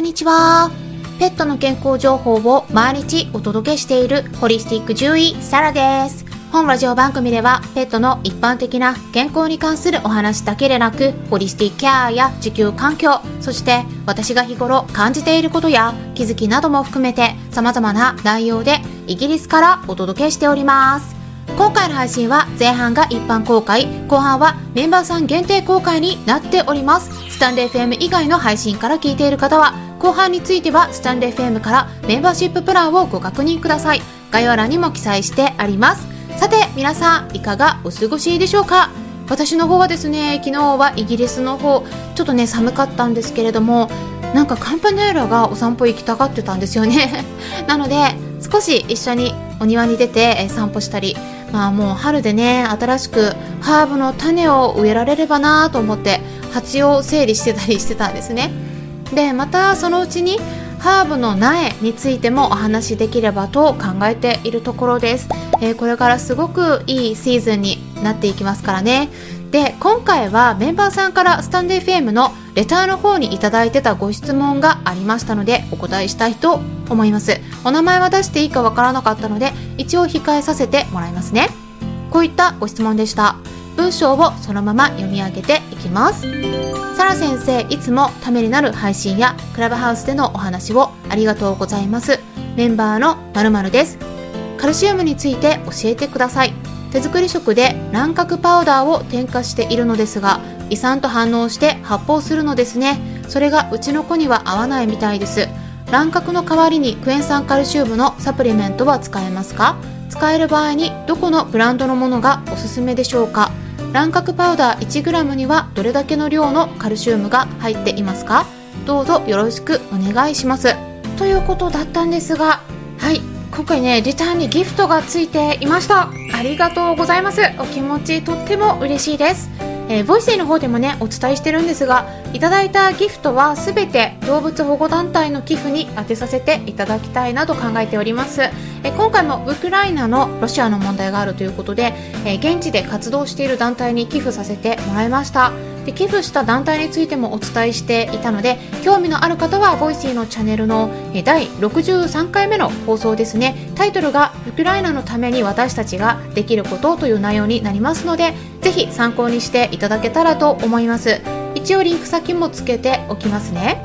んにちは。ペットの健康情報を毎日お届けしているホリスティック獣医サラです。本ラジオ番組ではペットの一般的な健康に関するお話だけでなくホリスティックケアや地球環境そして私が日頃感じていることや気づきなども含めて様々な内容でイギリスからお届けしております今回の配信は前半が一般公開後半はメンバーさん限定公開になっております。スタンデー FM 以外の配信から聞いている方は後半についてはスタンデー FM からメンバーシッププランをご確認ください。概要欄にも記載してあります。さて皆さんいかがお過ごしでしょうか？私の方はですね昨日はイギリスの方ちょっとね寒かったんですけれどもなんかカンパネーラがお散歩行きたがってたんですよね。なので少し一緒にお庭に出て散歩したりまあもう春でね新しくハーブの種を植えられればなと思って鉢を整理してたりしてたんですね。でまたそのうちにハーブの苗についてもお話しできればと考えているところです、えー、これからすごくいいシーズンになっていきますからね。で今回はメンバーさんからスタンデー FM のレターの方にいただいてたご質問がありましたのでお答えしたいと思います。お名前は出していいかわからなかったので一応控えさせてもらいますね。こういったご質問でした。文章をそのまま読み上げていきます。サラ先生いつもためになる配信やクラブハウスでのお話をありがとうございます。メンバーの〇〇です。カルシウムについて教えてください。手作り食で卵殻パウダーを添加しているのですが胃酸と反応して発泡するのですね。それがうちの子には合わないみたいです。卵殻の代わりにクエン酸カルシウムのサプリメントは使えますか？使える場合にどこのブランドのものがおすすめでしょうか？卵殻パウダー 1g にはどれだけの量のカルシウムが入っていますか？どうぞよろしくお願いします。ということだったんですがはい今回ねリターンにギフトがついていました。ありがとうございます。お気持ちとっても嬉しいです。えー、ボイスイの方でもねお伝えしてるんですがいただいたギフトはすべて動物保護団体の寄付に充てさせていただきたいなと考えております、えー、今回もウクライナのロシアの問題があるということで、えー、現地で活動している団体に寄付させてもらいました。で寄付した団体についてもお伝えしていたので興味のある方は Voicy のチャンネルの第63回目の放送ですね。タイトルが「ウクライナのために私たちができること」という内容になりますのでぜひ参考にしていただけたらと思います。一応リンク先もつけておきますね。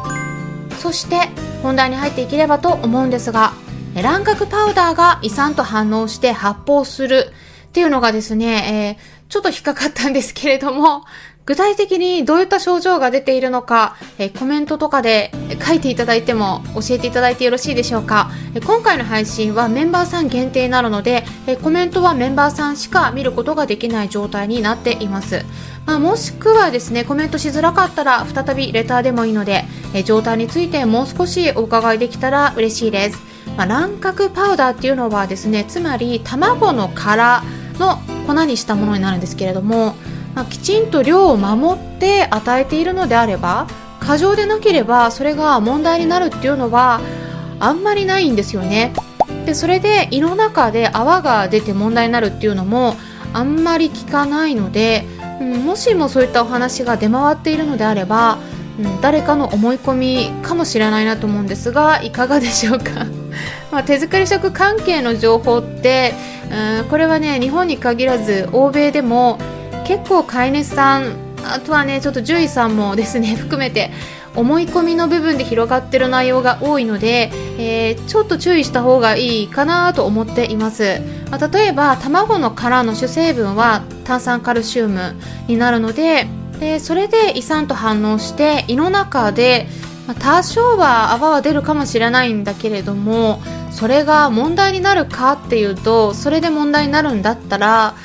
そして本題に入っていければと思うんですが卵殻パウダーが胃酸と反応して発泡するっていうのがですね、えー、ちょっと引っかかったんですけれども、具体的にどういった症状が出ているのか、えコメントとかで書いていただいても教えていただいてよろしいでしょうか、え今回の配信はメンバーさん限定なので、えコメントはメンバーさんしか見ることができない状態になっています、まあ、もしくはですねコメントしづらかったら再びレターでもいいので、え状態についてもう少しお伺いできたら嬉しいです、まあ、卵殻パウダーっていうのはですねつまり卵の殻の粉にしたものになるんですけれどもまあ、きちんと量を守って与えているのであれば過剰でなければそれが問題になるっていうのはあんまりないんですよね。でそれで胃の中で泡が出て問題になるっていうのもあんまり聞かないので、うん、もしもそういったお話が出回っているのであれば、うん、誰かの思い込みかもしれないなと思うんですがいかがでしょうか。まあ、手作り食関係の情報って、うん、これはね日本に限らず欧米でも結構飼い主さんあとはねちょっと獣医さんもですね 含めて思い込みの部分で広がってる内容が多いので、えー、ちょっと注意した方がいいかなと思っています、まあ、例えば卵の殻の主成分は炭酸カルシウムになるのででそれで胃酸と反応して胃の中で、まあ、多少は泡は出るかもしれないんだけれどもそれが問題になるかっていうとそれで問題になるんだったら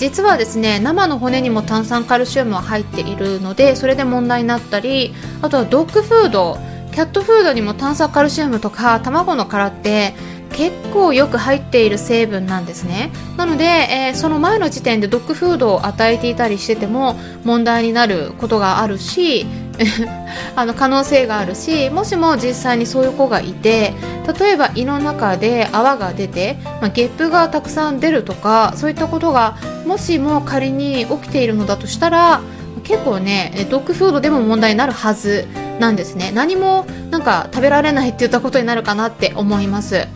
実はですね生の骨にも炭酸カルシウムは入っているのでそれで問題になったりあとはドッグフードキャットフードにも炭酸カルシウムとか卵の殻って結構よく入っている成分なんですね。なので、えー、その前の時点でドッグフードを与えていたりしてても問題になることがあるし あの可能性があるしもしも実際にそういう子がいて例えば胃の中で泡が出て、まあ、ゲップがたくさん出るとかそういったことがもしも仮に起きているのだとしたら結構ねドッグフードでも問題になるはずなんですね。何もなんか食べられないって言ったことになるかなって思います。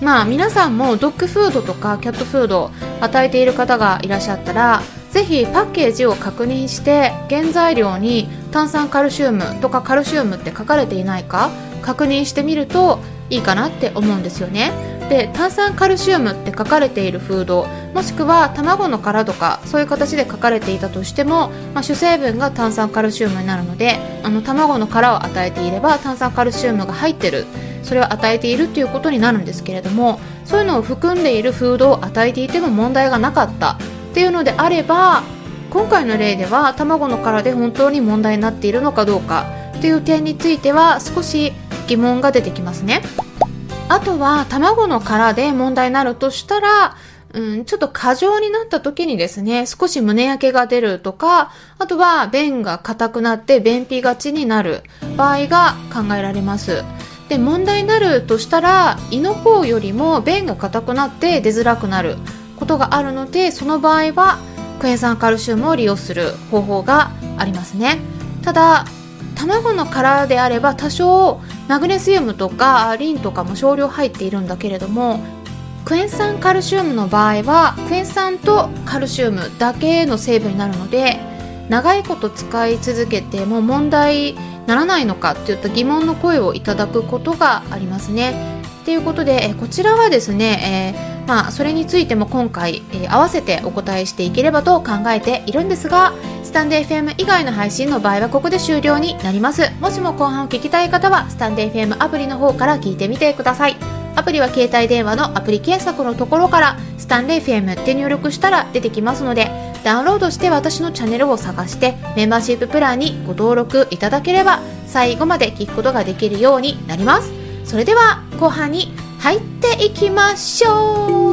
まあ皆さんもドッグフードとかキャットフード与えている方がいらっしゃったらぜひパッケージを確認して原材料に炭酸カルシウムとかカルシウムって書かれていないか確認してみるといいかなって思うんですよね。で炭酸カルシウムって書かれているフードもしくは卵の殻とかそういう形で書かれていたとしても、まあ、主成分が炭酸カルシウムになるのであの卵の殻を与えていれば炭酸カルシウムが入ってるそれを与えているっていうことになるんですけれどもそういうのを含んでいるフードを与えていても問題がなかったっていうのであれば今回の例では卵の殻で本当に問題になっているのかどうかという点については少し疑問が出てきますね。あとは卵の殻で問題になるとしたら、うん、ちょっと過剰になった時にですね、少し胸焼けが出るとか、あとは便が硬くなって便秘がちになる場合が考えられます。で、問題になるとしたら、胃の方よりも便が硬くなって出づらくなることがあるので、その場合はクエン酸カルシウムを利用する方法がありますね。ただ、卵の殻であれば多少マグネシウムとかリンとかも少量入っているんだけれどもクエン酸カルシウムの場合はクエン酸とカルシウムだけの成分になるので長いこと使い続けても問題ならないのかといった疑問の声をいただくことがありますね。ということで、えこちらはですね、えー、まあ、それについても今回、えー、合わせてお答えしていければと考えているんですがスタンデー FM 以外の配信の場合はここで終了になります。もしも後半を聞きたい方はスタンデー FM アプリの方から聞いてみてください。アプリは携帯電話のアプリ検索のところからスタンレー FM って入力したら出てきますのでダウンロードして私のチャンネルを探してメンバーシッププランにご登録いただければ最後まで聞くことができるようになります。それでは後半に入っていきましょう。